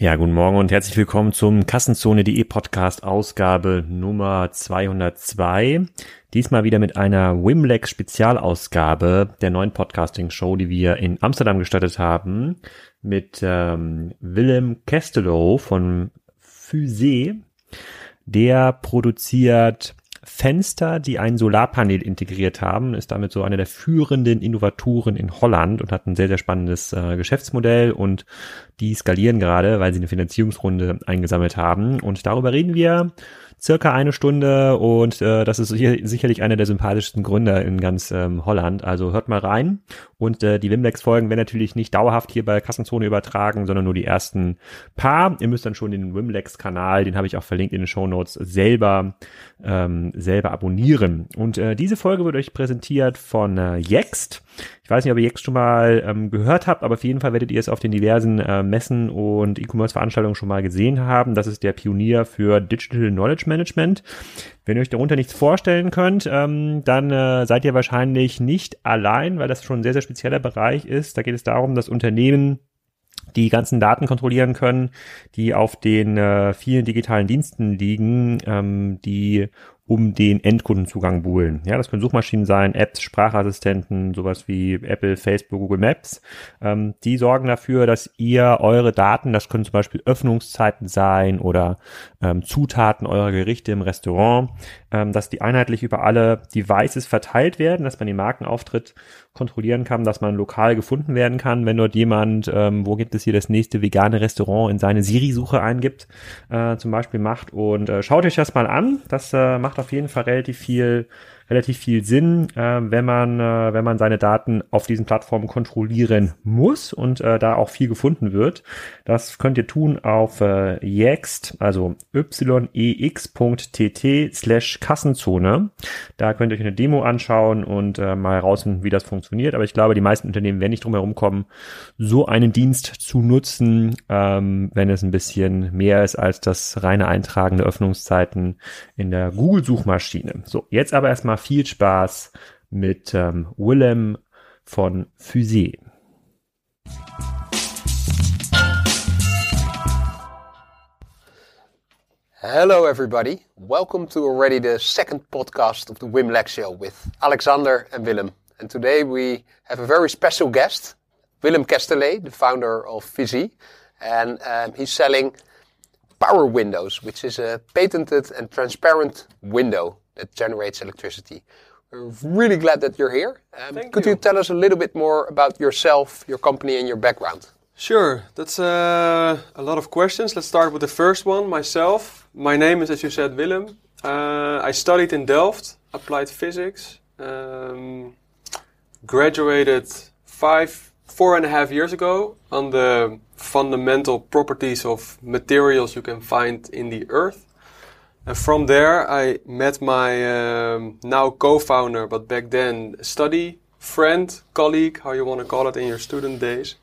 Ja, guten Morgen und herzlich willkommen zum Kassenzone.de Podcast Ausgabe Nummer 202. Diesmal wieder mit einer Wimlex Spezialausgabe der neuen Podcasting Show, die wir in Amsterdam gestartet haben mit ähm, Willem Kestelow von Fusee. Der produziert Fenster, die ein Solarpanel integriert haben, ist damit so einer der führenden Innovatoren in Holland und hat ein sehr, sehr spannendes äh, Geschäftsmodell und die skalieren gerade, weil sie eine Finanzierungsrunde eingesammelt haben. Und darüber reden wir circa eine Stunde und äh, das ist sicher, sicherlich einer der sympathischsten Gründer in ganz ähm, Holland. Also hört mal rein. Und äh, die Wimlex-Folgen werden natürlich nicht dauerhaft hier bei Kassenzone übertragen, sondern nur die ersten paar. Ihr müsst dann schon den Wimlex-Kanal, den habe ich auch verlinkt in den Show Notes, selber, ähm, selber abonnieren. Und äh, diese Folge wird euch präsentiert von äh, Yext. Ich weiß nicht, ob ihr jetzt schon mal ähm, gehört habt, aber auf jeden Fall werdet ihr es auf den diversen äh, Messen und E-Commerce-Veranstaltungen schon mal gesehen haben. Das ist der Pionier für Digital Knowledge Management. Wenn ihr euch darunter nichts vorstellen könnt, ähm, dann äh, seid ihr wahrscheinlich nicht allein, weil das schon sehr, sehr spezieller Bereich ist. Da geht es darum, dass Unternehmen die ganzen Daten kontrollieren können, die auf den äh, vielen digitalen Diensten liegen, ähm, die um den Endkundenzugang buhlen. Ja, das können Suchmaschinen sein, Apps, Sprachassistenten, sowas wie Apple, Facebook, Google Maps. Ähm, die sorgen dafür, dass ihr eure Daten, das können zum Beispiel Öffnungszeiten sein oder ähm, Zutaten eurer Gerichte im Restaurant, ähm, dass die einheitlich über alle Devices verteilt werden, dass man den Markenauftritt kontrollieren kann, dass man lokal gefunden werden kann, wenn dort jemand, ähm, wo gibt es hier das nächste vegane Restaurant in seine Siri-Suche eingibt, äh, zum Beispiel macht. Und äh, schaut euch das mal an. Das äh, macht auf jeden Fall relativ viel relativ viel Sinn, äh, wenn man äh, wenn man seine Daten auf diesen Plattformen kontrollieren muss und äh, da auch viel gefunden wird. Das könnt ihr tun auf äh, yext, also yex.tt slash Kassenzone. Da könnt ihr euch eine Demo anschauen und äh, mal herausfinden, wie das funktioniert. Aber ich glaube, die meisten Unternehmen werden nicht drum herum kommen, so einen Dienst zu nutzen, ähm, wenn es ein bisschen mehr ist als das reine Eintragen der Öffnungszeiten in der Google-Suchmaschine. So, jetzt aber erstmal viel Spaß mit ähm, Willem von Physee. Hello, everybody. Welcome to already the second podcast of the Wim Lex Show with Alexander and Willem. And today we have a very special guest, Willem Kesselaar, the founder of Physee. And um, he's selling Power Windows, which is a patented and transparent window that generates electricity. We're really glad that you're here. Um, could you. you. tell us a little bit more about yourself, your company, and your background? Sure, that's uh, a lot of questions. Let's start with the first one myself. My name is, as you said, Willem. Uh, I studied in Delft, applied physics, um, graduated five, four and a half years ago on the fundamental properties of materials you can find in the earth. And from there, I met my um, now co-founder, but back then study friend, colleague, how you want to call it in your student days.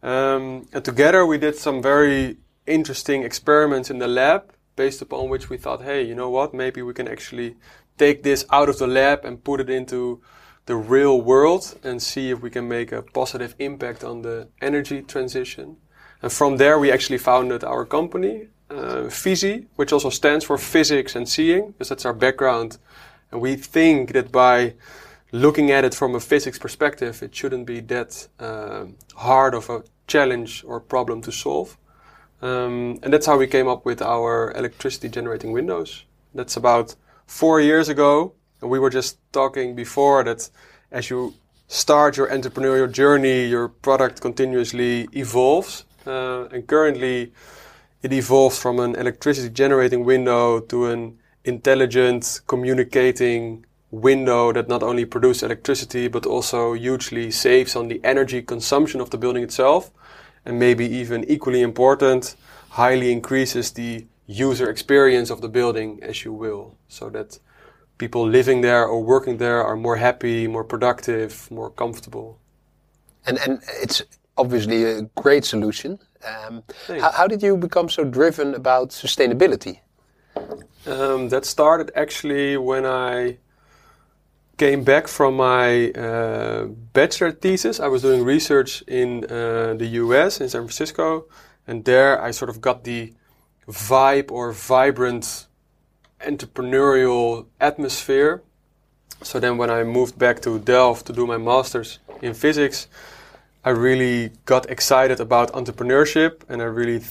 Um, and together we did some very interesting experiments in the lab, based upon which we thought, hey, you know what? Maybe we can actually take this out of the lab and put it into the real world and see if we can make a positive impact on the energy transition. And from there, we actually founded our company uh, Physee, which also stands for physics and seeing, because that's our background. And we think that by looking at it from a physics perspective, it shouldn't be that uh, hard of a challenge or problem to solve. Um, and that's how we came up with our electricity generating windows. That's about four years ago. And we were just talking before that as you start your entrepreneurial journey, your product continuously evolves. Uh, and currently, it evolves from an electricity generating window to an intelligent communicating window that not only produces electricity but also hugely saves on the energy consumption of the building itself and maybe even equally important highly increases the user experience of the building as you will so that people living there or working there are more happy more productive more comfortable. And and it's obviously a great solution um, how, how, did you become so driven about sustainability? Um, that started actually when I came back from my uh, bachelor thesis. I was doing research in uh, the US, in San Francisco, And there I sort of got the vibe or vibrant entrepreneurial atmosphere. So then when I moved back to Delft to do my master's in physics, I really got excited about entrepreneurship and I really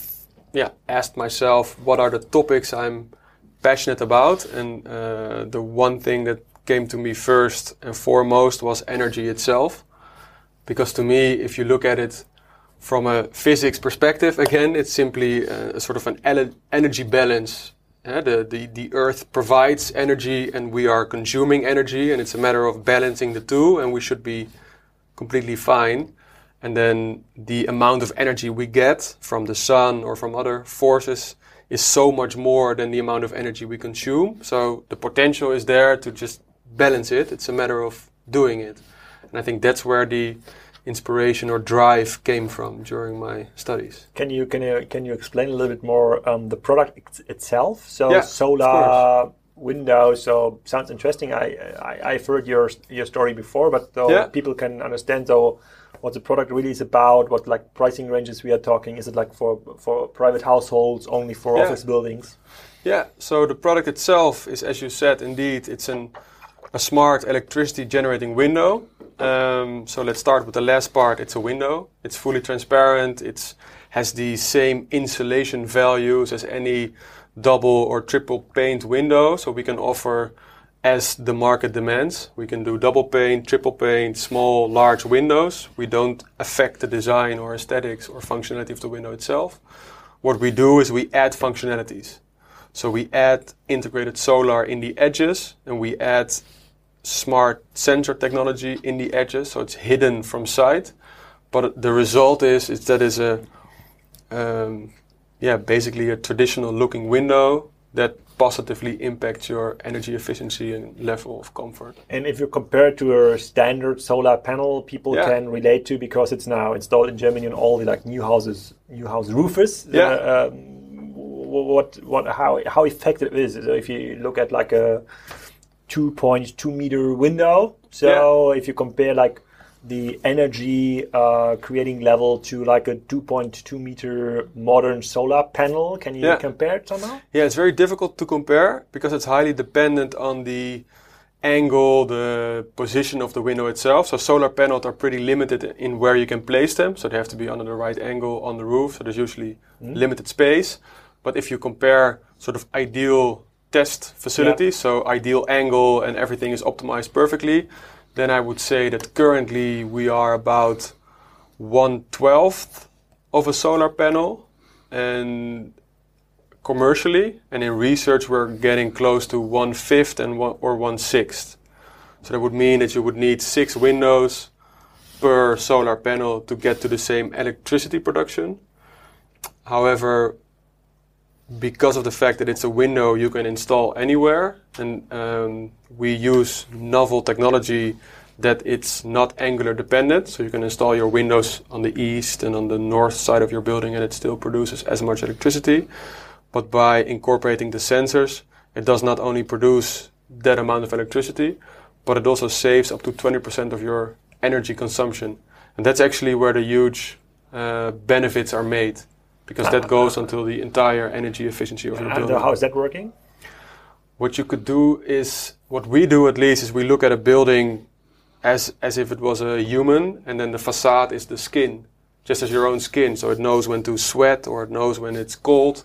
yeah, asked myself what are the topics I'm passionate about. And uh, the one thing that came to me first and foremost was energy itself. Because to me, if you look at it from a physics perspective, again, it's simply a, a sort of an energy balance. Yeah, the, the, the earth provides energy and we are consuming energy, and it's a matter of balancing the two, and we should be completely fine. And then the amount of energy we get from the sun or from other forces is so much more than the amount of energy we consume. So the potential is there to just balance it. It's a matter of doing it. And I think that's where the inspiration or drive came from during my studies. Can you can you can you explain a little bit more um, the product itself? So yeah, solar window. So sounds interesting. I, I have heard your your story before, but yeah. people can understand so what the product really is about, what like pricing ranges we are talking. Is it like for for private households, only for yeah. office buildings? Yeah. So the product itself is, as you said, indeed, it's an a smart electricity generating window. Um, so let's start with the last part. It's a window. It's fully transparent. It has the same insulation values as any double or triple pane window. So we can offer as the market demands. We can do double pane, triple pane, small, large windows. We don't affect the design or aesthetics or functionality of the window itself. What we do is we add functionalities. So we add integrated solar in the edges and we add smart sensor technology in the edges, so it's hidden from sight. But the result is, is that is a um, yeah, basically a traditional looking window that positively impact your energy efficiency and level of comfort. And if you compare it to a standard solar panel, people yeah. can relate to because it's now installed in Germany on all the like new houses, new house roofers. Yeah. Uh, um, what what how how effective is it? If you look at like a 2.2 meter window, so yeah. if you compare like the energy uh, creating level to like a 2.2 meter modern solar panel? Can you yeah. compare it somehow? Yeah, it's very difficult to compare because it's highly dependent on the angle, the position of the window itself. So solar panels are pretty limited in where you can place them. So they have to be under the right angle on the roof. So there's usually mm. limited space. But if you compare sort of ideal test facilities, yeah. so ideal angle and everything is optimized perfectly, then I would say that currently we are about one twelfth of a solar panel, and commercially and in research we're getting close to one fifth and one or one sixth. So that would mean that you would need six windows per solar panel to get to the same electricity production. However, because of the fact that it's a window you can install anywhere, and um, we use novel technology that it's not angular dependent. So you can install your windows on the east and on the north side of your building, and it still produces as much electricity. But by incorporating the sensors, it does not only produce that amount of electricity, but it also saves up to 20% of your energy consumption. And that's actually where the huge uh, benefits are made because that goes until the entire energy efficiency of your building. How is that working? What you could do is, what we do at least, is we look at a building as as if it was a human, and then the facade is the skin, just as your own skin. So it knows when to sweat or it knows when it's cold,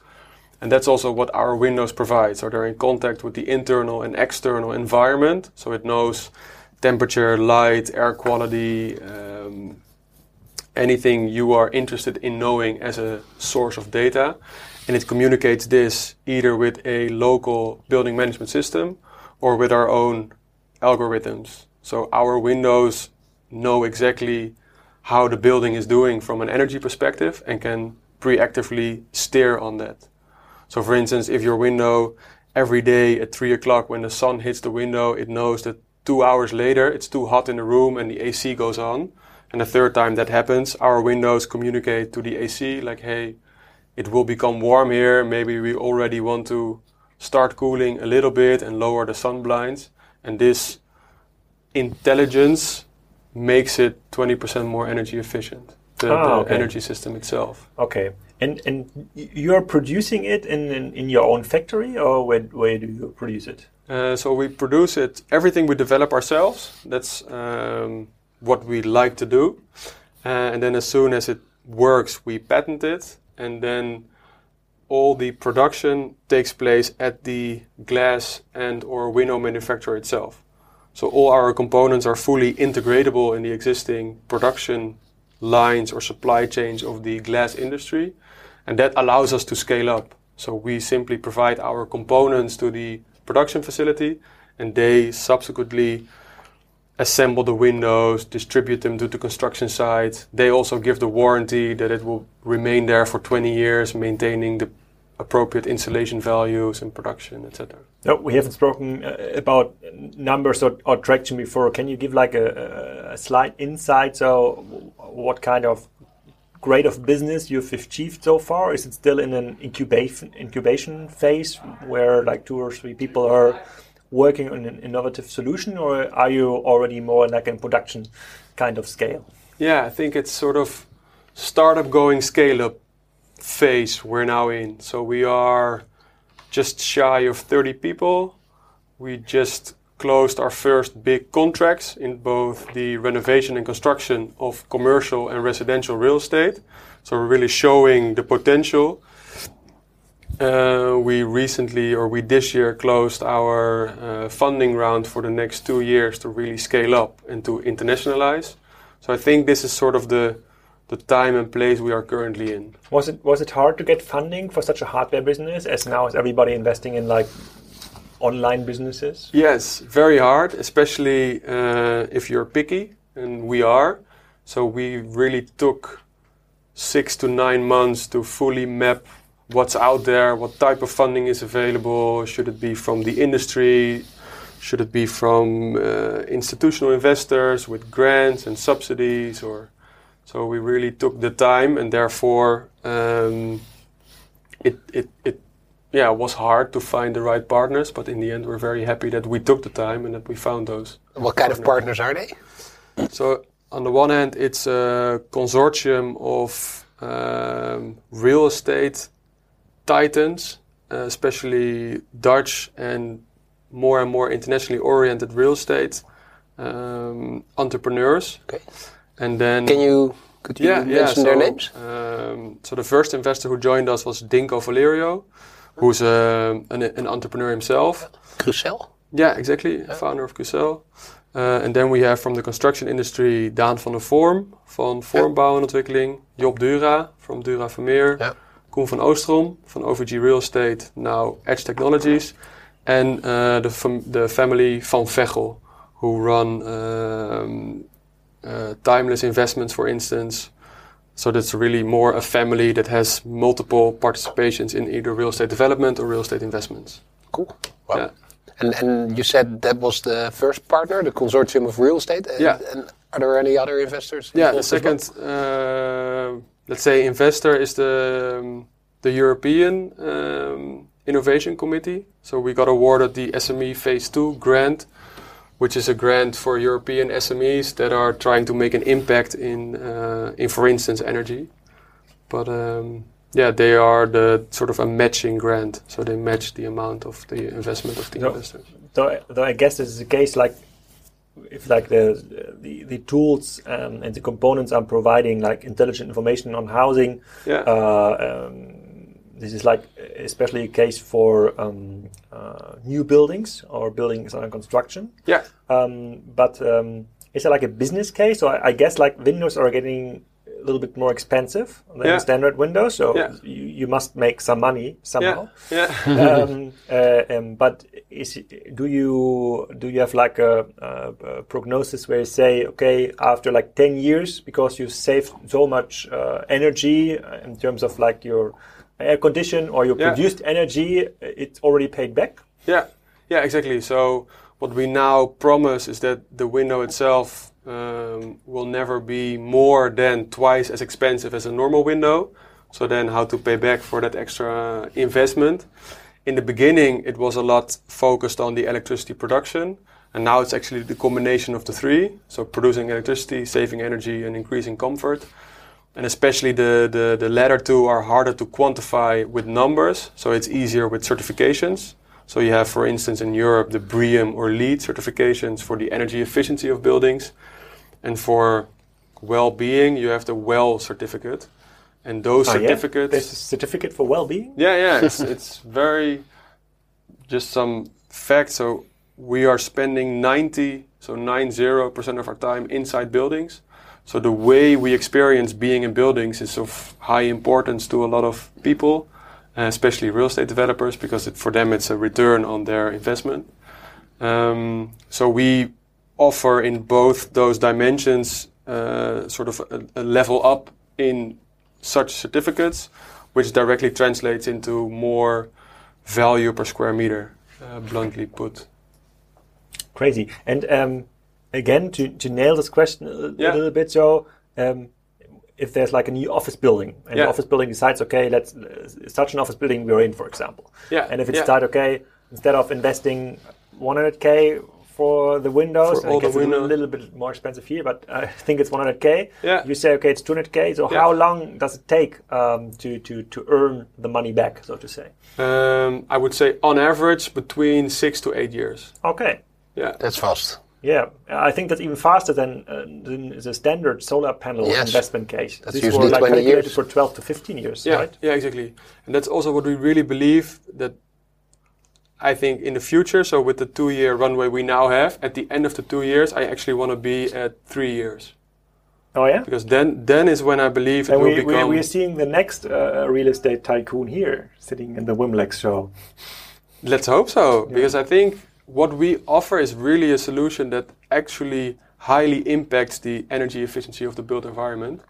and that's also what our windows provide. So they're in contact with the internal and external environment, so it knows temperature, light, air quality. Um, anything you are interested in knowing as a source of data. And it communicates this either with a local building management system or with our own algorithms. So our windows know exactly how the building is doing from an energy perspective and can preactively steer on that. So for instance, if your window every day at three o'clock when the sun hits the window, it knows that two hours later it's too hot in the room and the AC goes on. And the third time that happens, our windows communicate to the AC like, hey, it will become warm here. Maybe we already want to start cooling a little bit and lower the sun blinds. And this intelligence makes it 20% more energy efficient, the, ah, the okay. energy system itself. Okay. And and you're producing it in, in, in your own factory, or where where do you produce it? Uh, so we produce it. Everything we develop ourselves. That's um, what we like to do. Uh, and then as soon as it works, we patent it, and then all the production takes place at the glass and or window manufacturer itself. So all our components are fully integratable in the existing production lines or supply chains of the glass industry, and that allows us to scale up. So we simply provide our components to the production facility, and they subsequently assemble the windows, distribute them to the construction site. They also give the warranty that it will remain there for 20 years, maintaining the appropriate insulation values and production, etc. No, we haven't spoken uh, about numbers or, or, traction before. Can you give like a, a, slight insight? So, what kind of grade of business you've achieved so far? Is it still in an incubation incubation phase where like two or three people are working on an innovative solution, or are you already more like in production kind of scale? Yeah, I think it's sort of startup going scale up phase we're now in. So we are just shy of 30 people. We just closed our first big contracts in both the renovation and construction of commercial and residential real estate. So we're really showing the potential. Uh, we recently, or we this year, closed our uh, funding round for the next two years to really scale up and to internationalize. So I think this is sort of the the time and place we are currently in. Was it was it hard to get funding for such a hardware business as now is everybody investing in like online businesses? Yes, very hard, especially uh, if you're picky, and we are. So we really took six to nine months to fully map what's out there, what type of funding is available. Should it be from the industry? Should it be from uh, institutional investors with grants and subsidies, or so we really took the time, and therefore um, it, it, it yeah was hard to find the right partners. But in the end, we're very happy that we took the time and that we found those. What kind of partners are they? So on the one hand, it's a consortium of um, real estate titans, uh, especially Dutch and more and more internationally oriented real estate um, entrepreneurs. Okay. And then can you could you yeah, mention yeah, so, their names? Um, so the first investor who joined us was Dinko Valerio, who's uh, an, an, entrepreneur himself. Crucel. Yeah, exactly, yeah. founder of Crucel. Uh, and then we have from the construction industry Daan van der Vorm van Vormbouw en Ontwikkeling, Job Dura from Dura Vermeer. Koen van Oostrom van OVG Real Estate, now Edge Technologies, and uh, the, fam the family van Vechel, who run um, uh, timeless investments, for instance. So that's really more a family that has multiple participations in either real estate development or real estate investments. Cool. Wow. Yeah. And, and you said that was the first partner, the consortium of real estate. And, yeah. And are there any other investors? Yeah. The second, well? uh, let's say, investor is the um, the European um, Innovation Committee. So we got awarded the SME Phase Two grant which is a grant for European SMEs that are trying to make an impact in, uh, in for instance, energy. But um, yeah, they are the sort of a matching grant, so they match the amount of the investment of the so, investors. So, though I guess this is the case, like if like the the, the tools um, and the components are providing like intelligent information on housing, yeah. Uh, um, this is like especially a case for um, uh, new buildings or buildings under construction. Yeah. Um, but um, is it like a business case? So I, I, guess like windows are getting a little bit more expensive than yeah. standard windows. So yeah. you, you must make some money somehow. Yeah. yeah. um, uh, um, but is do you do you have like a, a, a, prognosis where you say, okay, after like ten years, because you saved so much uh, energy in terms of like your air condition or your produced energy, it's already paid back? Yeah, yeah, exactly. So what we now promise is that the window itself um, will never be more than twice as expensive as a normal window. So then how to pay back for that extra investment. In the beginning, it was a lot focused on the electricity production. And now it's actually the combination of the three. So producing electricity, saving energy, and increasing comfort and especially the, the, the latter two are harder to quantify with numbers, so it's easier with certifications. So you have, for instance, in Europe, the BREEAM or LEED certifications for the energy efficiency of buildings, and for well-being, you have the WELL certificate, and those Oh, yeah? certificates. There's a certificate for well-being. Yeah, yeah, it's it's very just some facts. So we are spending ninety, so nine zero percent of our time inside buildings. So the way we experience being in buildings is of high importance to a lot of people, uh, especially real estate developers, because it, for them it's a return on their investment. Um, so we offer in both those dimensions uh, sort of a, a level up in such certificates, which directly translates into more value per square meter, uh, bluntly put. Crazy. And um, again, to, to nail this question a, a Yeah. little bit, so um, if there's like a new office building, and Yeah. the office building decides, okay, let's uh, such an office building we're in, for example, Yeah, and if it yeah. decides, okay, instead of investing 100k for the windows, For and all it the gets a little bit more expensive here, but I think it's 100k. Yeah. You say, okay, it's 200k. So Yeah. how long does it take um, to to to earn the money back, so to say? Um, I would say on average between six to eight years. Okay. Yeah. That's fast. Yeah, I think that's even faster than, uh, than the standard solar panel Yes. investment case. That's These usually were like 20 calculated years. for 12 to 15 years, Yeah, right? yeah, exactly. And that's also what we really believe that I think in the future, so with the two year runway we now have, at the end of the two years, I actually want to be at three years. Oh yeah. Because then, then is when I believe it And will we, we, become. we're seeing the next uh, real estate tycoon here, sitting in the Wimlex show. Let's hope so, because I think what we offer is really a solution that actually highly impacts the energy efficiency of the built environment.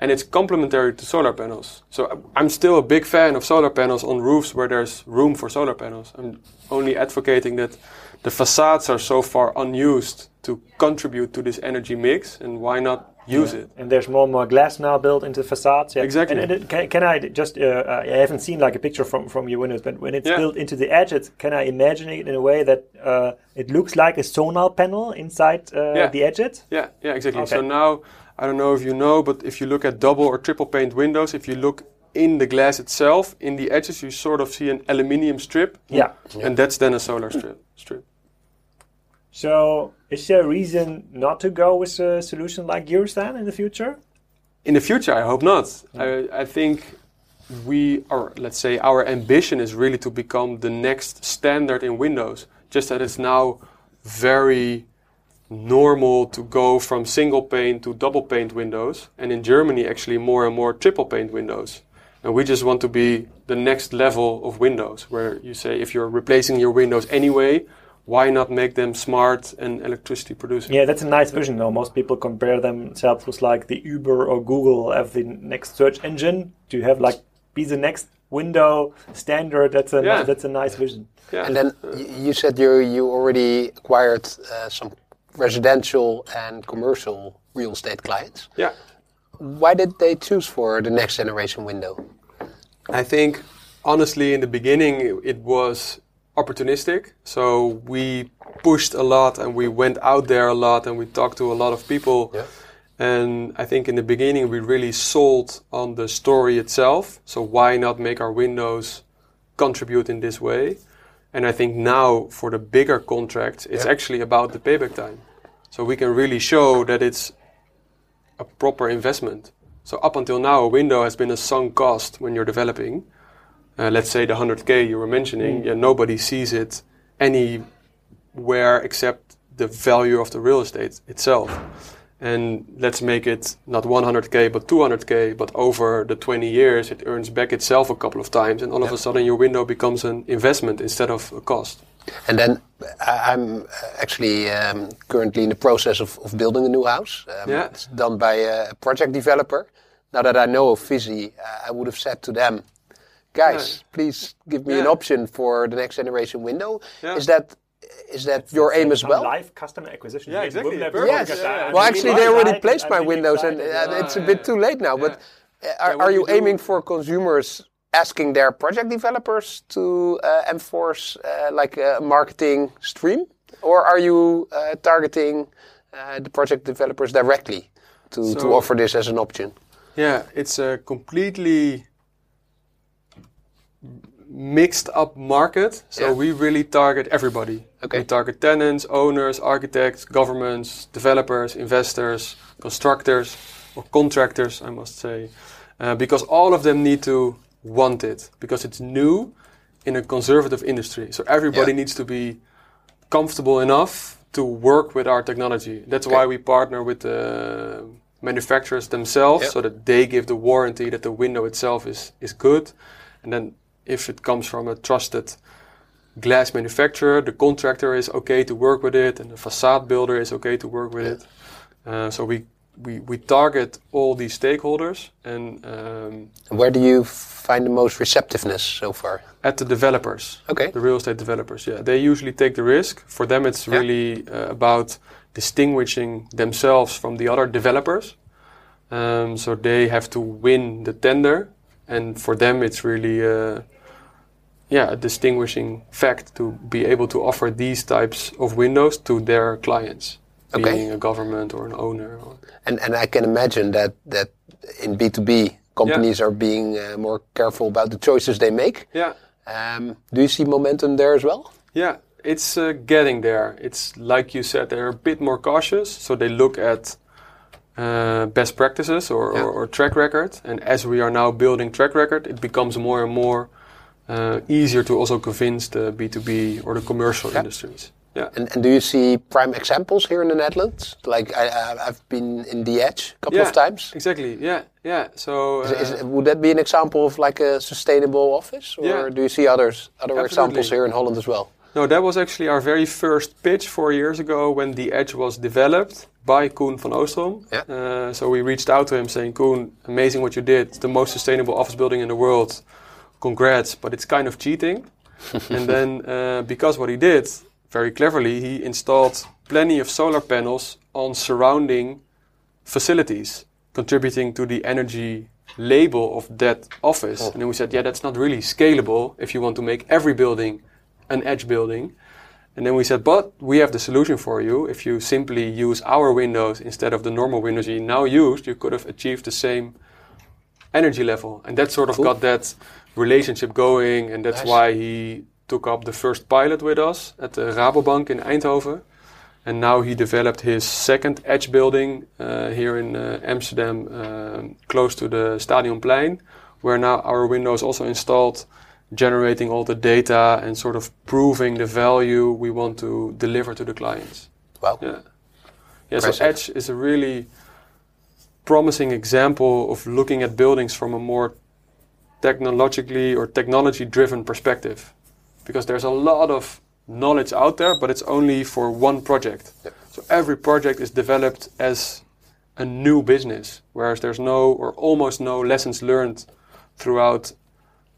And it's complementary to solar panels. So I'm- I'm still a big fan of solar panels on roofs where there's room for solar panels. I'm only advocating that the facades are so far unused to contribute to this energy mix, and why not use it? And there's more and more glass now built into facades. Yeah. Exactly. And, and it- can, can I just, uh, I haven't seen like a picture from, from your windows, but when it's Yeah. built into the edges, can I imagine it in a way that uh, it looks like a solar panel inside uh, Yeah. the edges? Yeah, yeah, exactly. Okay. So now, I don't know if you know, but if you look at double or triple pane windows, if you look in the glass itself, in the edges, you sort of see an aluminium strip, Yeah. and that's then a solar strip. So, is there a reason not to go with a solution like yours then in the future? In the future, I hope not. Hmm. I, I think we are, let's say, our ambition is really to become the next standard in Windows. Just that it's now very normal to go from single pane to double pane windows, and in Germany, actually, more and more triple pane windows. And we just want to be the next level of Windows, where you say if you're replacing your Windows anyway, why not make them smart and electricity producing? Yeah, that's a nice vision though. Most people compare themselves with like the Uber or Google as the next search engine to have like be the next window standard. That's a Yeah. that's a nice vision. Yeah. And then you said you you already acquired uh, some residential and commercial real estate clients. yeah. Why did they choose for the next generation window? I think honestly, in the beginning, it, it was opportunistic. So we pushed a lot and we went out there a lot and we talked to a lot of people. Yeah. And I think in the beginning, we really sold on the story itself. So why not make our windows contribute in this way? And I think now for the bigger contracts, it's Yeah. actually about the payback time. So we can really show that it's a proper investment. So up until now, a window has been a sunk cost when you're developing. Uh, let's say the 100k you were mentioning, yeah, nobody sees it anywhere except the value of the real estate itself. And let's make it not 100k but 200k, but over the 20 years it earns back itself a couple of times, and all of a sudden your window becomes an investment instead of a cost. And then I'm actually um, currently in the process of, of building a new house. Um, Yeah. It's done by a project developer. Now that I know of Physee, uh, I would have said to them, guys, Yeah. please give me an option for the next generation window. Yeah. Is that is that your aim as well? Live customer acquisition. Yeah, here in exactly. Wimlab Yes. because Yeah, I- yeah. I'm Well, actually, they already placed my windows, and uh, it's a bit too late now. But uh, are, are you aiming for consumers asking their project developers to uh, enforce uh, like a marketing stream, or are you uh, targeting uh, the project developers directly to, to offer this as an option? Yeah, it's a completely mixed up market. So Yeah. we really target everybody. Okay. We target tenants, owners, architects, governments, developers, investors, constructors, or contractors, I must say, uh, because all of them need to want it because it's new in a conservative industry. So everybody Yeah. needs to be comfortable enough to work with our technology. That's Okay. why we partner with the manufacturers themselves, Yeah. so that they give the warranty that the window itself is is good, and then if it comes from a trusted glass manufacturer, the contractor is okay to work with it, and the facade builder is okay to work with Yeah. it. Uh, so we, we we target all these stakeholders and um, where do you find the most receptiveness so far? at the developers. Okay. The real estate developers, yeah. They usually take the risk. For them, it's Yeah. really uh, about distinguishing themselves from the other developers. Um, so they have to win the tender. And for them, it's really, uh, yeah, a distinguishing fact to be able to offer these types of windows to their clients, Okay. being a government or an owner. Or, And and I can imagine that that in B two B companies are being uh, more careful about the choices they make. yeah. Um, do you see momentum there as well? Yeah, it's uh, getting there. It's like you said, they're a bit more cautious, so they look at uh, best practices or, Yeah. or, or track record. And as we are now building track record, it becomes more and more easier to also convince the B2B or the commercial Yeah. industries. Yeah. And, and do you see prime examples here in the Netherlands? Like I, I've been in the Edge a couple Yeah. of times. Exactly. Yeah. Yeah. So Is, uh, is, would that be an example of like a sustainable office, or Yeah. do you see others other Absolutely. examples here in Holland as well? No, that was actually our very first pitch four years ago when the Edge was developed by Koen van Oostrom. Yeah. Uh, so we reached out to him saying, Koen, amazing what you did. It's the most sustainable office building in the world. Congrats, but it's kind of cheating. and then, uh, because what he did, very cleverly, he installed plenty of solar panels on surrounding facilities, contributing to the energy label of that office. Oh. And then we said, yeah, that's not really scalable if you want to make every building an edge building. And then we said, but we have the solution for you. If you simply use our windows instead of the normal windows you now used, you could have achieved the same energy level. And that sort of Cool. got that relationship going. And that's Nice. why he took up the first pilot with us at the Rabobank in Eindhoven. And now he developed his second edge building uh, here in uh, Amsterdam, um, close to the Stadionplein, where now our windows also installed, generating all the data and sort of proving the value we want to deliver to the clients. Wow. Yeah. Yeah, so Edge is a really promising example of looking at buildings from a more technologically or technology driven perspective. Because there's a lot of knowledge out there, but it's only for one project. Yeah. So every project is developed as a new business, whereas there's no or almost no lessons learned throughout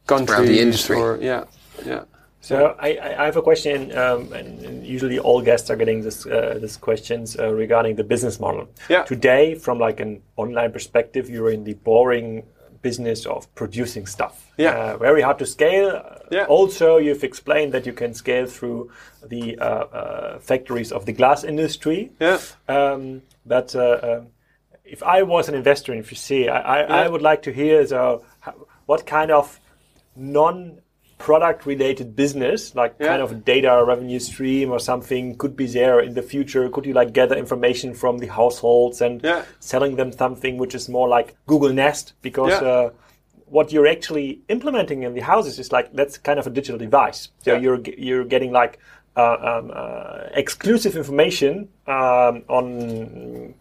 countries industry. or yeah, yeah. So I, I I have a question, um, and, and usually all guests are getting this uh, this questions uh, regarding the business model. Yeah. Today, from like an online perspective, you're in the boring business of producing stuff. Yeah. Uh, very hard to scale. Yeah. Also, you've explained that you can scale through the uh, uh, factories of the glass industry. Yeah. Um, but uh, um, if I was an investor in FCC, I, I, I would like to hear so what kind of non-product related business, like Yeah. kind of data revenue stream or something, could be there in the future. Could you like gather information from the households and Yeah. selling them something which is more like Google Nest because. Yeah. Uh, what you're actually implementing in the houses is like that's kind of a digital device. So Yeah. you're you're getting like uh, um, uh, exclusive information um, on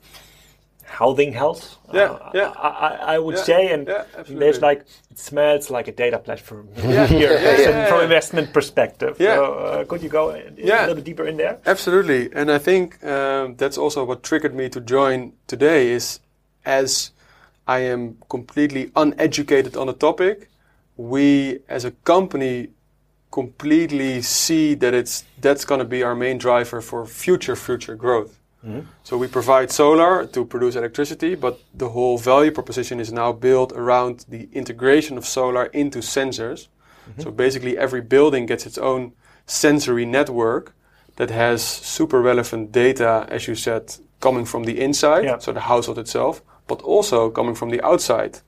housing health. Yeah, uh, yeah. I, I, I would Yeah, say, and yeah, there's like it smells like a data platform Yeah, here yeah, from- yeah, from yeah. investment perspective. Yeah. So uh, could you go a, a little bit deeper in there? Absolutely, and I think um, that's also what triggered me to join today. Is as I am completely uneducated on the topic, we as a company completely see that it's that's going to be our main driver for future future growth. Mm-hmm. So we provide solar to produce electricity, but the whole value proposition is now built around the integration of solar into sensors. Mm-hmm. So basically, every building gets its own sensory network that has super relevant data, as you said, coming from the inside, Yeah. so the household itself, but also coming from the outside.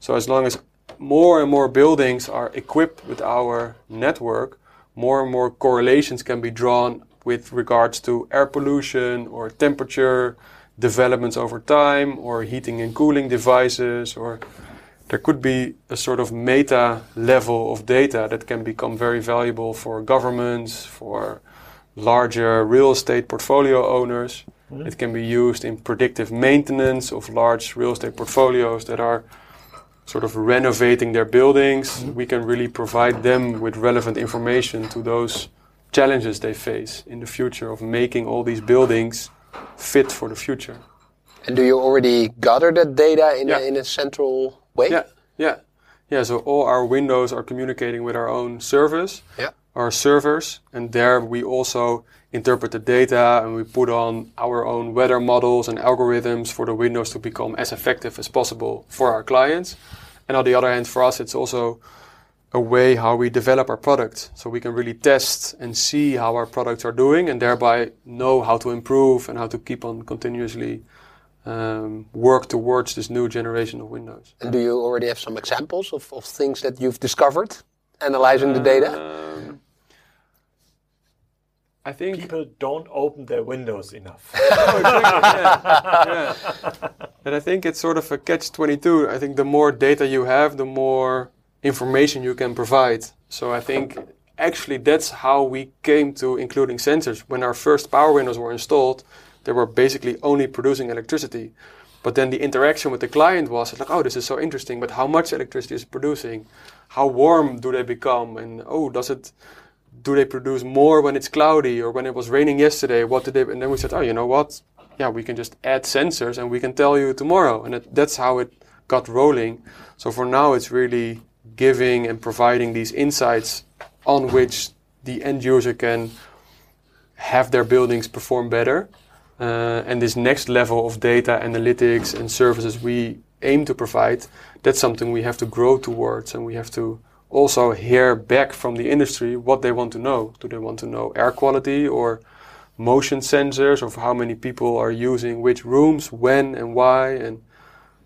So as long as more and more buildings are equipped with our network, more and more correlations can be drawn with regards to air pollution or temperature developments over time or heating and cooling devices or there could be a sort of meta level of data that can become very valuable for governments, for larger real estate portfolio owners. Mm-hmm. It can be used in predictive maintenance of large real estate portfolios that are sort of renovating their buildings. Mm-hmm. We can really provide them with relevant information to those challenges they face in the future of making all these buildings fit for the future. And do you already gather that data in, yeah. a, in a central way? Yeah, yeah, yeah. So all our windows are communicating with our own service, yeah. our servers, and there we also interpret the data and we put on our own weather models and algorithms for the windows to become as effective as possible for our clients. And on the other hand, for us, it's also a way how we develop our product. So we can really test and see how our products are doing and thereby know how to improve and how to keep on continuously um, work towards this new generation of Windows. And do you already have some examples of, of things that you've discovered analyzing the data? Um, I think people don't open their windows enough. oh, exactly, yeah, yeah. And I think it's sort of a catch 22. I think the more data you have, the more information you can provide. So I think actually that's how we came to including sensors. When our first power windows were installed, they were basically only producing electricity. But then the interaction with the client was like, oh, this is so interesting, but how much electricity is producing? How warm do they become? And oh, does it do they produce more when it's cloudy or when it was raining yesterday? What did they? And then we said, oh, you know what? Yeah, we can just add sensors and we can tell you tomorrow. And that's how it got rolling. So for now, it's really giving and providing these insights on which the end user can have their buildings perform better. Uh, and this next level of data analytics and services we aim to provide, that's something we have to grow towards and we have to also hear back from the industry what they want to know. Do they want to know air quality or motion sensors of how many people are using which rooms, when and why, and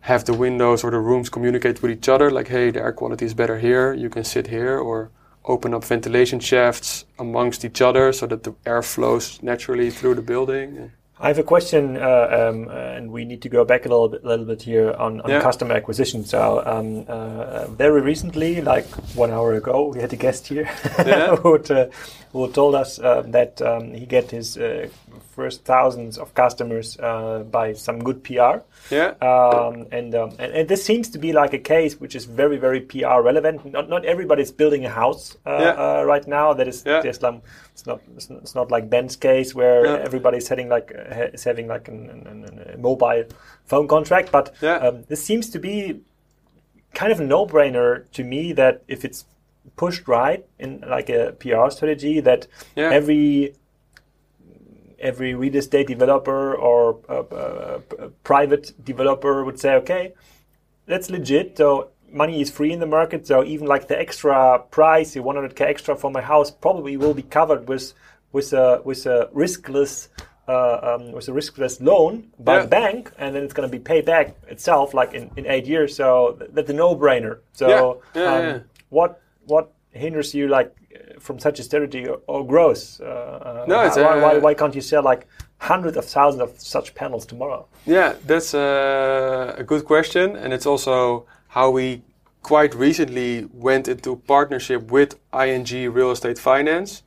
have the windows or the rooms communicate with each other like, hey, the air quality is better here, you can sit here, or open up ventilation shafts amongst each other so that the air flows naturally through the building. I have a question, uh, um, and we need to go back a little bit, little bit here on, on yeah. customer acquisition. So, um, uh, very recently, like one hour ago, we had a guest here yeah. who, uh, who, told us uh, that um, he get his uh, first thousands of customers uh, by some good PR. Yeah. Um, and, um, and, and this seems to be like a case which is very very PR relevant. Not not everybody's building a house uh, yeah. uh, right now. That is yeah. just um, it's not it's not like Ben's case where yeah. everybody's having like uh, is having like an, an, a mobile phone contract. But um, this seems to be kind of a no-brainer to me that if it's pushed right in like a PR strategy that every every real estate developer or private developer would say, okay, that's legit. So money is free in the market. So even like the extra price, the 100k extra for my house, probably will be covered with with a with a riskless uh, um, with a riskless loan by yeah. the bank, and then it's going to be paid back itself like in, in eight years. So that's a no brainer. So yeah. Yeah, um, what what hinders you like from such a strategy or, or growth? Uh, uh no, it's why, why, why, can't you sell like hundreds of thousands of such panels tomorrow? Yeah, that's a, a good question, and it's also how we quite recently went into partnership with ING Real Estate Finance.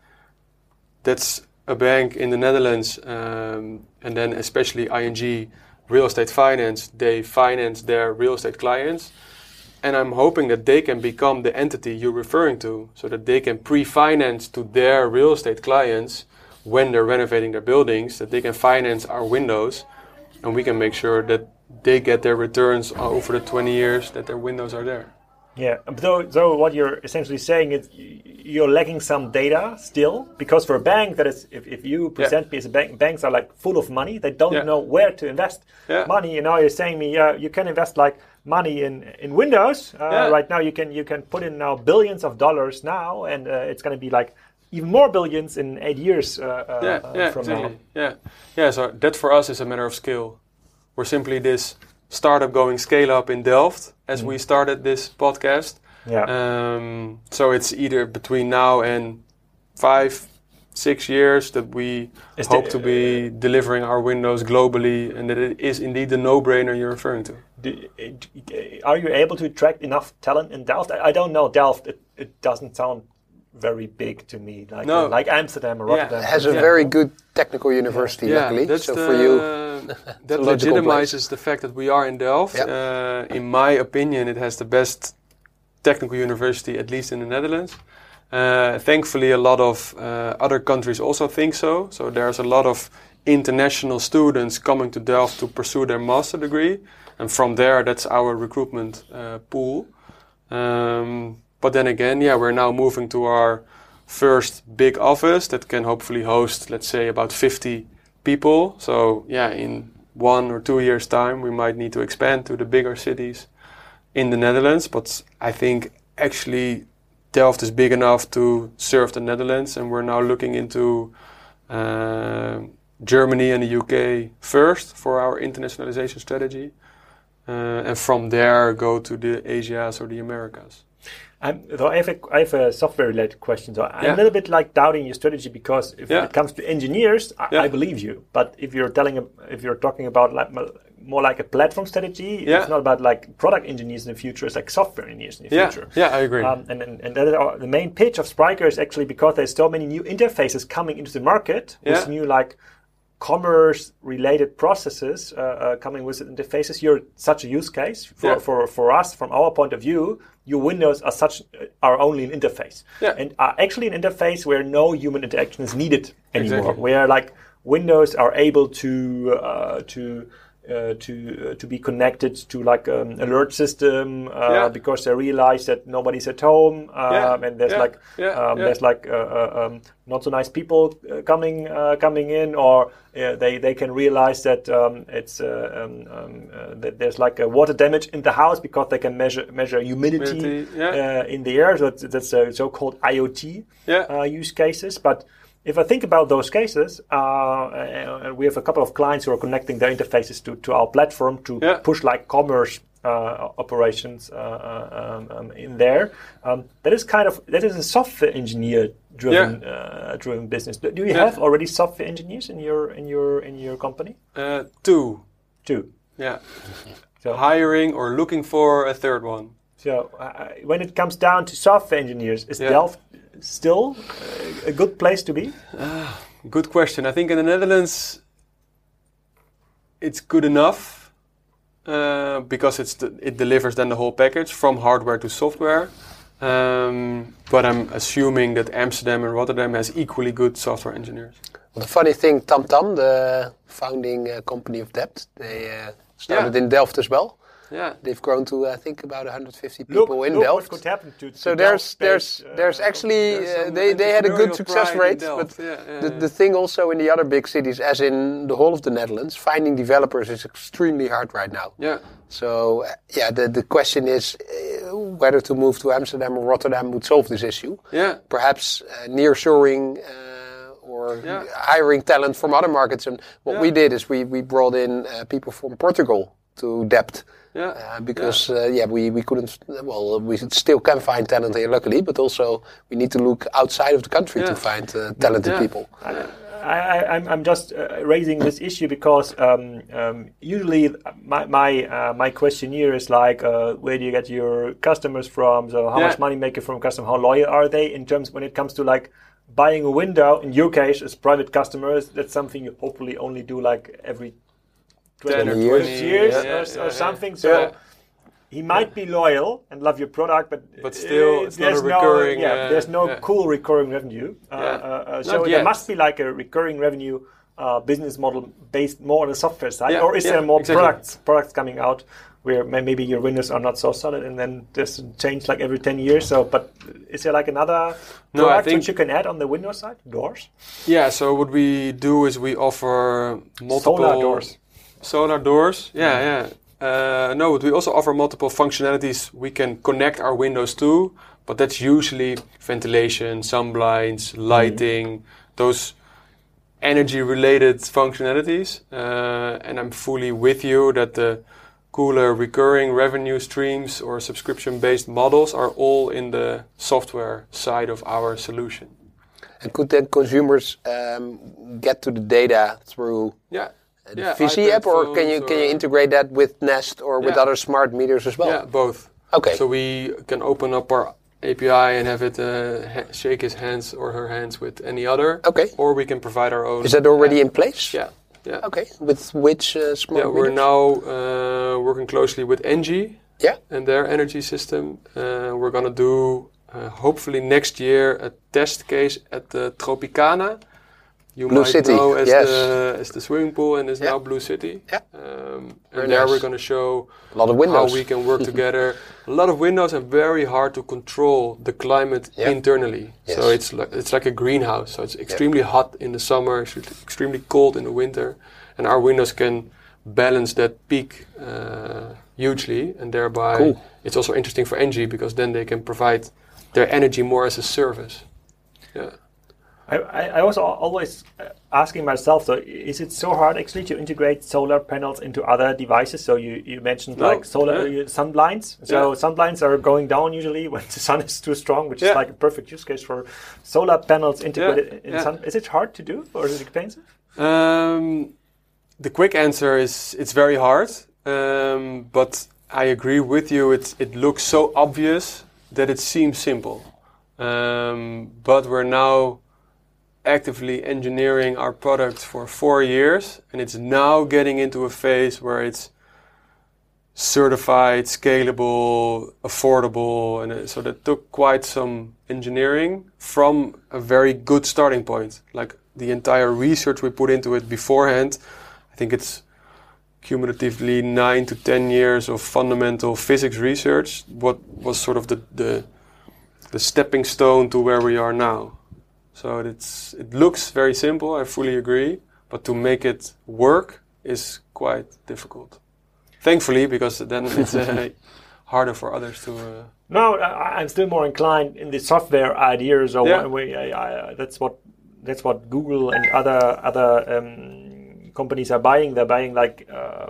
That's a bank in the Netherlands, um, and then especially ING Real Estate Finance. They finance their real estate clients and I'm hoping that they can become the entity you're referring to so that they can pre finance to their real estate clients when they're renovating their buildings, that they can finance our windows and we can make sure that they get their returns over the 20 years that their windows are there. Yeah, so, so what you're essentially saying is you're lacking some data still because for a bank that is if, if you present yeah. me as a bank banks are like full of money they don't yeah. know where to invest yeah. money and now you're saying me yeah you can invest like money in in Windows uh, right now. You can you can put in now billions of dollars now, and uh, it's going to be like even more billions in eight years uh, uh yeah, yeah, from exactly. now. Yeah, yeah. So that for us is a matter of scale. We're simply this startup going scale up in Delft as we mm. started this podcast. Yeah. Um, so it's either between now and five, six years that we Is hope the- to be uh, delivering our windows globally, and that it is indeed the no-brainer you're referring to. Do- uh, are you able to attract enough talent in Delft? I, I don't know Delft. It, it doesn't sound very big to me, like No. like Amsterdam or Yeah. Rotterdam. It has a Yeah. very good technical university, luckily. that's So the, for you, that a logical legitimizes the fact that we are in Delft. Yep. Uh, in my opinion, it has the best technical university, at least in the Netherlands. Uh, thankfully, a lot of uh, other countries also think so. So there's a lot of international students coming to Delft to pursue their master degree, and from there, that's our recruitment uh, pool. Um, but then again, yeah, we're now moving to our first big office that can hopefully host, let's say, about 50 people. So, yeah, in one or two years' time, we might need to expand to the bigger cities in the Netherlands. But I think actually Delft is big enough to serve the Netherlands, and we're now looking into uh, Germany and the UK first for our internationalization strategy. Uh, and from there, go to the Asias or the Americas. I'm, though I have a, I have a software related question. So I'm Yeah. a little bit like doubting your strategy because if Yeah. it comes to engineers, I, Yeah. I believe you. But if you're telling, if you're talking about like more like a platform strategy, Yeah. it's not about like product engineers in the future. It's like software engineers in the future. yeah, I agree. Um, and and, and our, the main pitch of Spryker is actually because there's so many new interfaces coming into the market with Yeah. new like commerce related processes uh, uh, coming with interfaces. You're such a use case for, Yeah. for, for us from our point of view. Your windows are such are only an interface Yeah. and are actually an interface where no human interaction is needed anymore. Exactly. Where like windows are able to uh, to uh, to uh, to be connected to like an alert system uh, Yeah. because they realize that nobody's at home um, Yeah. and there's Yeah. like Yeah. um, there's like uh, uh, um, not so nice people coming uh, coming in or uh, they they can realize that um, it's uh, um, um, uh, that there's like a water damage in the house because they can measure measure humidity, Humidity, uh, in the air so that's, that's a so-called IoT uh, use cases but if I think about those cases, uh, uh, we have a couple of clients who are connecting their interfaces to, to our platform to Yeah. push like commerce uh, operations uh, um, um, in there. Um, that is kind of that is a software engineer driven uh, driven business. Do do you Yeah. have already software engineers in your in your in your company Uh, two, too? yeah. So, Hiring or looking for a third one. so uh, when it comes down to software engineers, is Yeah. Delft still uh, a good place to be? Good question. I think in the Netherlands, it's good enough uh, because it's the, it delivers then the whole package from hardware to software. Um, but I'm assuming that Amsterdam and Rotterdam has equally good software engineers. the funny thing, TamTam, the founding uh, company of Dept, they uh, started Yeah. in Delft as well. Yeah, They've grown to I think about 150 people in look Delft. what could happen to, to So there's there's Delft-based, uh, there's actually There's uh, they they had a good success rate, but Yeah, yeah, the yeah. the thing also in the other big cities, as in the whole of the Netherlands, finding developers is extremely hard right now. yeah, So uh, yeah, the the question is uh, whether to move to Amsterdam or Rotterdam would solve this issue. yeah, Perhaps uh, nearshoring uh, or Yeah. hiring talent from other markets. And what Yeah. we did is we we brought in uh, people from Portugal to Dept. yeah. Uh, because yeah. Uh, yeah, we, we couldn't well we still can find talent here luckily but also we need to look outside of the country to find uh, talented Yeah. people I, I, I'm, I'm just uh, raising this issue because um, um, usually my my, uh, my questionnaire is like, uh, where do you get your customers from? So how Yeah. much money make you from customer? How loyal are they? In terms when it comes to like buying a window, in your case as private customers, that's something you hopefully only do like every 20 10 or years, 20, years yeah, or, yeah, or yeah, something. So. He might be loyal and love your product, but But still, uh, it's not a there's recurring, No, yeah, uh, there's no cool recurring revenue. Uh, Yeah. uh, uh, so there must be like a recurring revenue uh, business model based more on the software side, or is there more exactly. products products coming out where may- maybe your windows are not so solid and then there's a change like every ten years? So, but is there like another No, product which you can add on the Windows side? Doors, Yeah, so what we do is we offer multiple solar doors. Solar doors, yeah, yeah. Uh, no, but we also offer multiple functionalities we can connect our windows to, but that's usually ventilation, sun blinds, lighting, those energy related functionalities. Uh, and I'm fully with you that the cooler recurring revenue streams or subscription-based models are all in the software side of our solution. And could then consumers um, get to the data through Yeah. The Yeah, Physee app, or can you can you integrate that with Nest or with other smart meters as well? Yeah, both. Okay. So we can open up our API and have it uh, ha- shake his hands or her hands with any other. Okay. Or we can provide our own. Is that already app. in place? Yeah. Yeah. Okay. With which uh, smart Yeah, we're now uh, working closely with Engie Yeah. and their energy system. Uh, we're gonna do uh, hopefully next year a test case at the Tropicana. You Blue might City, know as yes. the as the swimming pool and is Yeah. now Blue City. Yeah. Um, Very and there we're gonna show A lot of windows. how we can work together. A lot of windows are very hard to control the climate Yeah. internally. Yes. So it's like it's like a greenhouse. So it's extremely hot in the summer, it's extremely cold in the winter, and our windows can balance that peak uh, hugely, and thereby Cool. it's also interesting for Engie because then they can provide their energy more as a service. Yeah. I, I, was always asking myself, so is it so hard actually to integrate solar panels into other devices? So you, you mentioned No, like solar yeah. uh, sun blinds. So Yeah. sun blinds are going down usually when the sun is too strong, which Yeah. is like a perfect use case for solar panels integrated Yeah, in sun. Is it hard to do or is it expensive? Um, the quick answer is it's very hard, um, but I agree with you. It it looks so obvious that it seems simple, um, but we're now actively engineering our product for four years, and it's now getting into a phase where it's certified, scalable, affordable, and uh, so that took quite some engineering from a very good starting point. Like the entire research we put into it beforehand, I think it's cumulatively nine to ten years of fundamental physics research. What was sort of the the, the stepping stone to where we are now. So it's it looks very simple. I fully agree, but to make it work is quite difficult. Thankfully, because then it's uh, harder for others to. Uh, No, I, I'm still more inclined in the software ideas. Or Yeah. way, I, I, that's what that's what Google and other other um, companies are buying. They're buying like uh,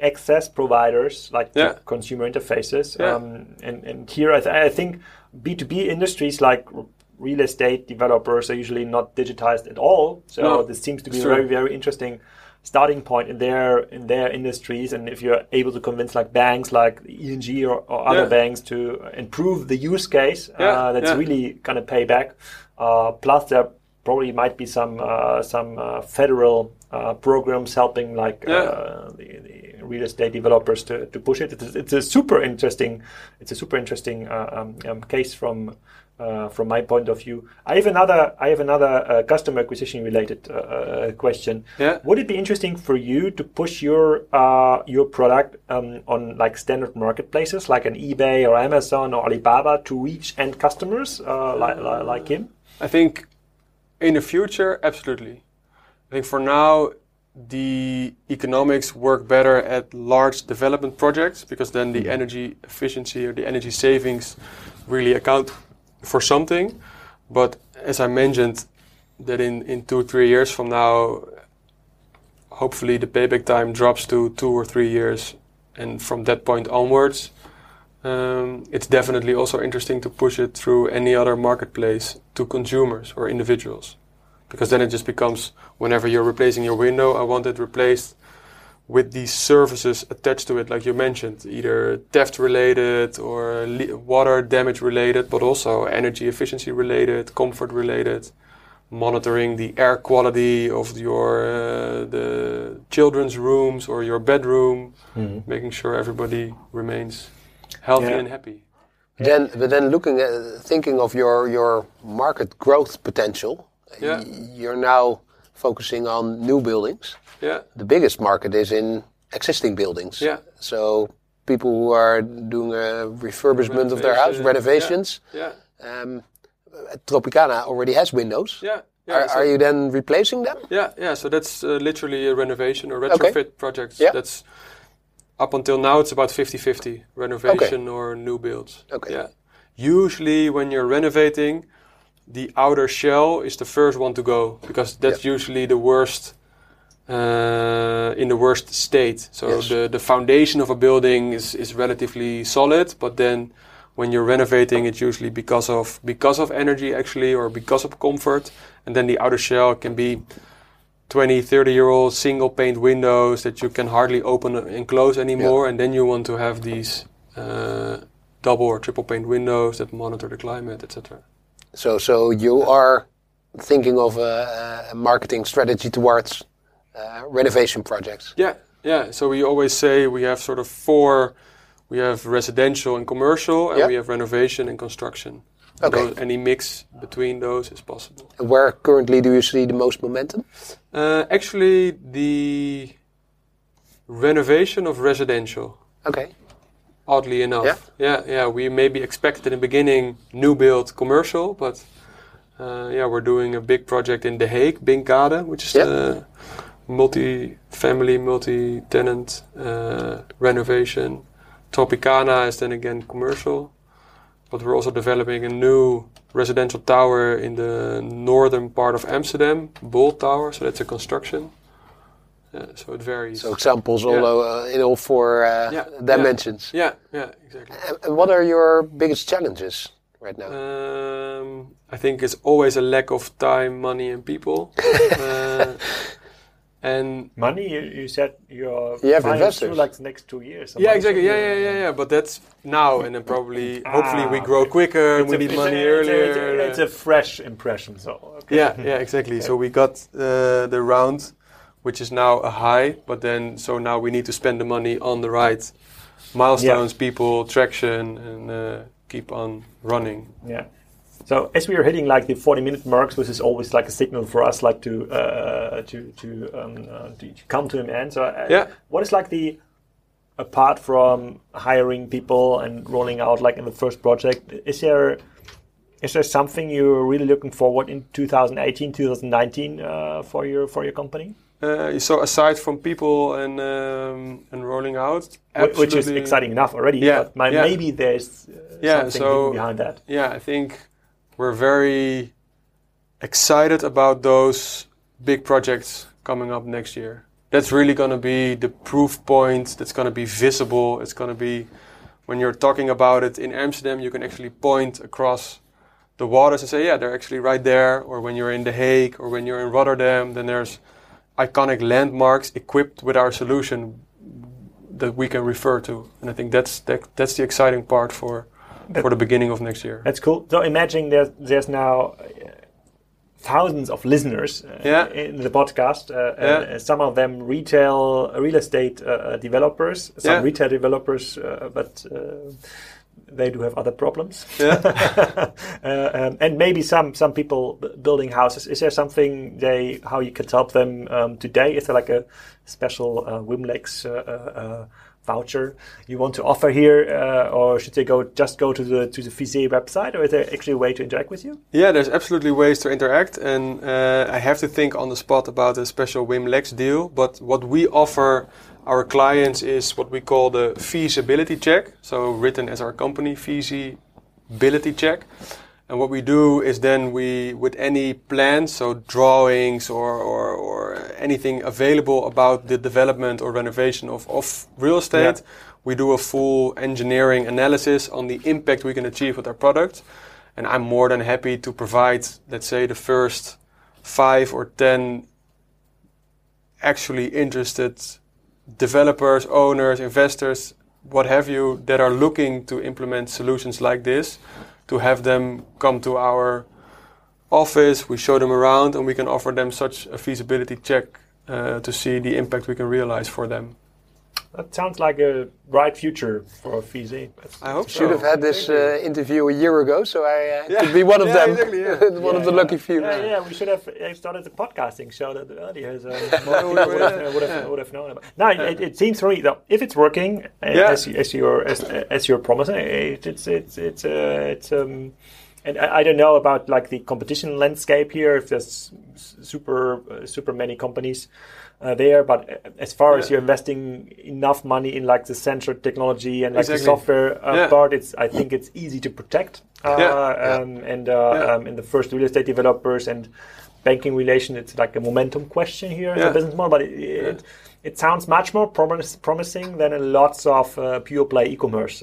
access providers, like Yeah. consumer interfaces. Yeah. Um, and and here, I, th- I think B two B industries like r- real estate developers are usually not digitized at all. So No, this seems to be a true. very very interesting starting point in their in their industries and if you're able to convince like banks like ING or, or other Yeah. banks to improve the use case Yeah, uh, that's yeah. really going to pay back uh, plus there probably might be some uh, some uh, federal uh, programs helping like uh, the, the real estate developers to, to push it it's, it's a super interesting it's a super interesting uh, um, um, case from uh, from my point of view. I have another. I have another uh, customer acquisition related uh, uh, question. Yeah. Would it be interesting for you to push your uh, your product um, on like standard marketplaces like an eBay or Amazon or Alibaba to reach end customers uh, like, like like him? I think in the future, absolutely. I think for now, the economics work better at large development projects because then the energy efficiency or the energy savings really account for something. But as I mentioned, that in, in two, three years from now, hopefully the payback time drops to two or three years. And from that point onwards, um, it's definitely also interesting to push it through any other marketplace to consumers or individuals. Because then it just becomes whenever you're replacing your window, I want it replaced with these services attached to it, like you mentioned, either theft related or le- water damage related, but also energy efficiency related, comfort related, monitoring the air quality of your uh, the children's rooms or your bedroom, making sure everybody remains healthy Yeah. and happy. Then, but then looking at thinking of your your market growth potential, Yeah. y- you're now focusing on new buildings. Yeah, The biggest market is in existing buildings. Yeah. So people who are doing a refurbishment of their house, renovations. yeah, Um, Tropicana already has windows. yeah. yeah. Are, are you then replacing them? Yeah, yeah. So that's uh, literally a renovation or Okay. retrofit projects. Yeah. That's up until now it's about 50-50 renovation or new builds. Okay. Yeah. Usually when you're renovating, the outer shell is the first one to go because that's usually the worst uh, in the worst state. So Yes. the the foundation of a building is is relatively solid, but then when you're renovating, it's usually because of because of energy actually, or because of comfort, and then the outer shell can be 20, 30 year old single pane windows that you can hardly open and close anymore, and then you want to have these uh, double or triple pane windows that monitor the climate, etc. So, so you are thinking of a, a marketing strategy towards uh, renovation projects. Yeah, yeah. So we always say we have sort of four. We have residential and commercial, and Yeah. we have renovation and construction. Okay. Those- any mix between those is possible. And where currently do you see the most momentum? Uh, actually, the renovation of residential. Okay. Oddly enough, Yeah? yeah, yeah. We maybe expected in the beginning new build commercial, but uh, yeah, we're doing a big project in The Hague, Binkade, which is the multi-family, multi-tenant uh, renovation. Tropicana is then again commercial, but we're also developing a new residential tower in the northern part of Amsterdam, Bold Tower. So that's a construction. Yeah, so it varies. So examples all Yeah. uh, in all four uh, Yeah, dimensions. yeah, yeah, exactly. And, and what are your biggest challenges right now? Um, I think it's always a lack of time, money, and people. uh, and Money, you, you said you're You have investors. through like the next two years. yeah, exactly. so Yeah, yeah, yeah, yeah. But that's now, and then probably, hopefully, we Ah, grow okay. quicker and we need it's a- money it's a- earlier. It's a, it's a fresh impression, so. Okay. yeah, yeah, exactly. So we got uh, the round, which is now a high, but then so now we need to spend the money on the right milestones, people, traction, and uh, keep on running. Yeah. So as we are hitting like the 40 minute marks, which is always like a signal for us, like to uh, to to, um, uh, to come to an end. So uh, Yeah. what is like the apart from hiring people and rolling out like in the first project, is there is there something you're really looking forward in 2018, 2019 uh, for your for your company? Uh, so aside from people and um, and rolling out, Wh- Which is exciting enough already, Yeah, but my, yeah. maybe there's uh, Yeah, something so- behind that. yeah, I think we're very excited about those big projects coming up next year. That's really going to be the proof point that's going to be visible. It's going to be when you're talking about it in Amsterdam, you can actually point across the waters and say, yeah, they're actually right there. Or when you're in The Hague or when you're in Rotterdam, then there's iconic landmarks equipped with our solution that we can refer to. And I think that's that, that's the exciting part for for the beginning of next year. That's cool. So imagine there's there's now uh, thousands of listeners uh, Yeah. in the podcast. Uh, Yeah. uh, some of them retail real estate uh, uh, developers, some Yeah. retail developers, uh, but uh, they do have other problems. Yeah. uh, um, and maybe some some people building houses. Is there something they how you can help them um, today? Is there like a special uh, Wimlex uh, uh, uh, voucher you want to offer here, uh, or should they go just go to the to the Physee website, or is there actually a way to interact with you? Yeah, there's absolutely ways to interact, and uh, I have to think on the spot about a special Wim Lex deal. But what we offer our clients is what we call the feasibility check. So written as our company feasibility check. And what we do is then we, with any plans, so drawings or, or, or anything available about the development or renovation of, of real estate, Yeah. we do a full engineering analysis on the impact we can achieve with our product. And I'm more than happy to provide, let's say, the first five or ten actually interested developers, owners, investors, what have you, that are looking to implement solutions like this, to have them come to our office, we show them around, and we can offer them such a feasibility check uh, to see the impact we can realize for them. That sounds like a bright future for Physee. I hope Should have had this uh, interview a year ago, so I uh, Yeah. could be one of Yeah, them, exactly, yeah. one of the lucky few. Yeah, yeah, we should have uh, started the podcasting show that earlier. So more would have, would have, would have known about. No, it, it seems for me that if it's working uh, Yeah. as, you- as you're as, as you're promising, it, it's it's it's uh, it's um. And I, I don't know about like the competition landscape here. If there's super uh, super many companies uh, there, but uh, as far as you're investing enough money in like the sensor technology and like the software uh, Yeah. part, it's I think it's easy to protect. Uh, Yeah. Um, and uh, Yeah. um, and the first real estate developers and banking relation, it's like a momentum question here in Yeah. the business model, but it, it, it sounds much more promis- promising than in lots of uh, pure play e-commerce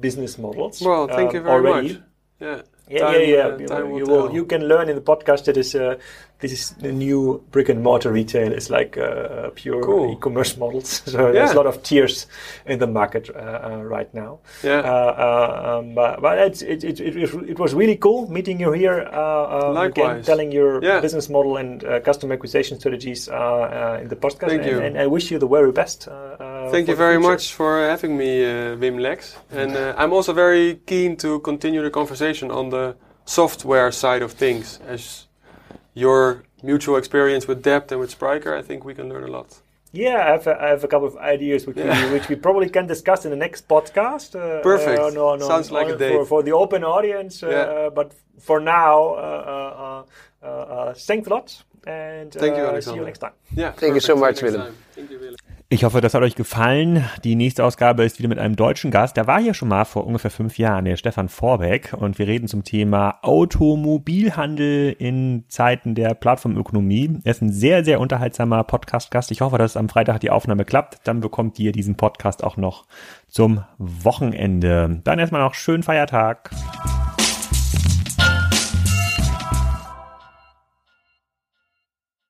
business models. Well, thank um, you very already. much. Yeah. Yeah, Time, yeah, yeah. uh, you, time will- will you will, tell. you can learn in the podcast that is uh, this is the new brick and mortar retail is like uh, pure Cool. e-commerce models. so there's a lot of tiers in the market uh, uh, right now. Yeah. Uh, uh, um, but but it's, it, it, it, it was really cool meeting you here. Uh, uh, again, telling your Yeah. business model and uh, customer acquisition strategies uh, uh, in the podcast. Thank and, you. and I wish you the very best. Uh, Thank you very future. much for having me, uh, Wim Lex. And uh, I'm also very keen to continue the conversation on the software side of things. As your mutual experience with Dept and with Spryker, I think we can learn a lot. Yeah, I have, a, I have a couple of ideas which, Yeah. we, which we probably can discuss in the next podcast. Uh, Perfect. Uh, no, no, Sounds like a for, date. For the open audience. Uh, Yeah. But for now, uh, uh, uh, uh, thanks a lot. And Thank you, uh, see you next time. Yeah. Thank you so much, See Willem. Thank you, Willem. Ich hoffe, das hat euch gefallen. Die nächste Ausgabe ist wieder mit einem deutschen Gast. Der war hier schon mal vor ungefähr fünf Jahren, der Stefan Vorbeck. Und wir reden zum Thema Automobilhandel in Zeiten der Plattformökonomie. Er ist ein sehr, sehr unterhaltsamer Podcast-Gast. Ich hoffe, dass am Freitag die Aufnahme klappt. Dann bekommt ihr diesen Podcast auch noch zum Wochenende. Dann erstmal noch schönen Feiertag.